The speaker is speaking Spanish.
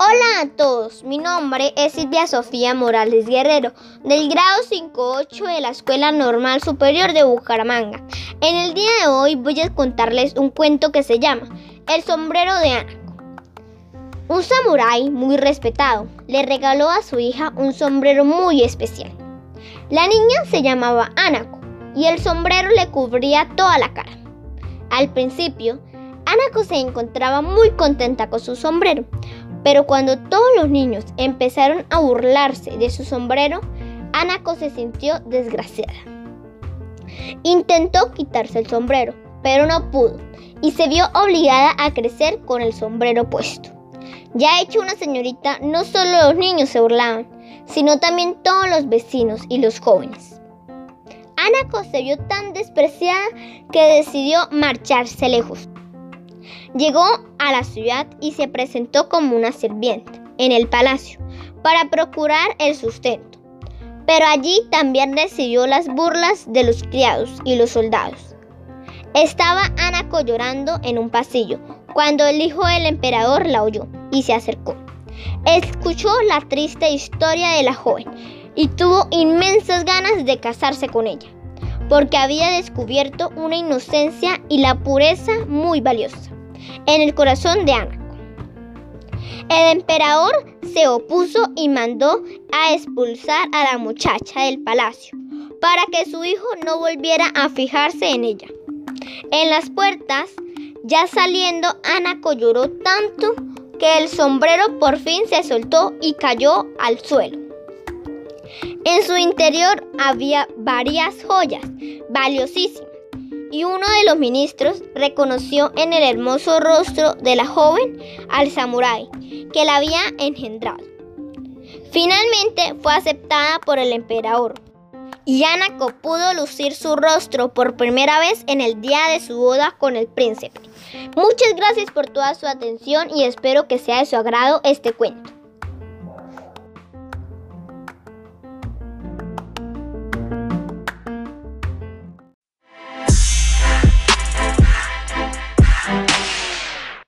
Hola a todos, mi nombre es Silvia Sofía Morales Guerrero, del grado 5-8 de la Escuela Normal Superior de Bucaramanga. En el día de hoy voy a contarles un cuento que se llama El sombrero de Anaco. Un samurái muy respetado le regaló a su hija un sombrero muy especial. La niña se llamaba Anaco y el sombrero le cubría toda la cara. Al principio, Anaco se encontraba muy contenta con su sombrero, pero cuando todos los niños empezaron a burlarse de su sombrero, Anako se sintió desgraciada. Intentó quitarse el sombrero, pero no pudo y se vio obligada a crecer con el sombrero puesto. Ya hecho una señorita, no solo los niños se burlaban, sino también todos los vecinos y los jóvenes. Anako se vio tan despreciada que decidió marcharse lejos. Llegó a la ciudad y se presentó como una sirviente en el palacio para procurar el sustento. Pero allí también recibió las burlas de los criados y los soldados. Estaba Anaco llorando en un pasillo cuando el hijo del emperador la oyó y se acercó. Escuchó la triste historia de la joven y tuvo inmensas ganas de casarse con ella, porque había descubierto una inocencia y la pureza muy valiosa en el corazón de Anaco. El emperador se opuso y mandó a expulsar a la muchacha del palacio para que su hijo no volviera a fijarse en ella. En las puertas, ya saliendo, Anaco lloró tanto que el sombrero por fin se soltó y cayó al suelo. En su interior había varias joyas valiosísimas y uno de los ministros reconoció en el hermoso rostro de la joven al samurái que la había engendrado. Finalmente fue aceptada por el emperador y Anako pudo lucir su rostro por primera vez en el día de su boda con el príncipe. Muchas gracias por toda su atención y espero que sea de su agrado este cuento.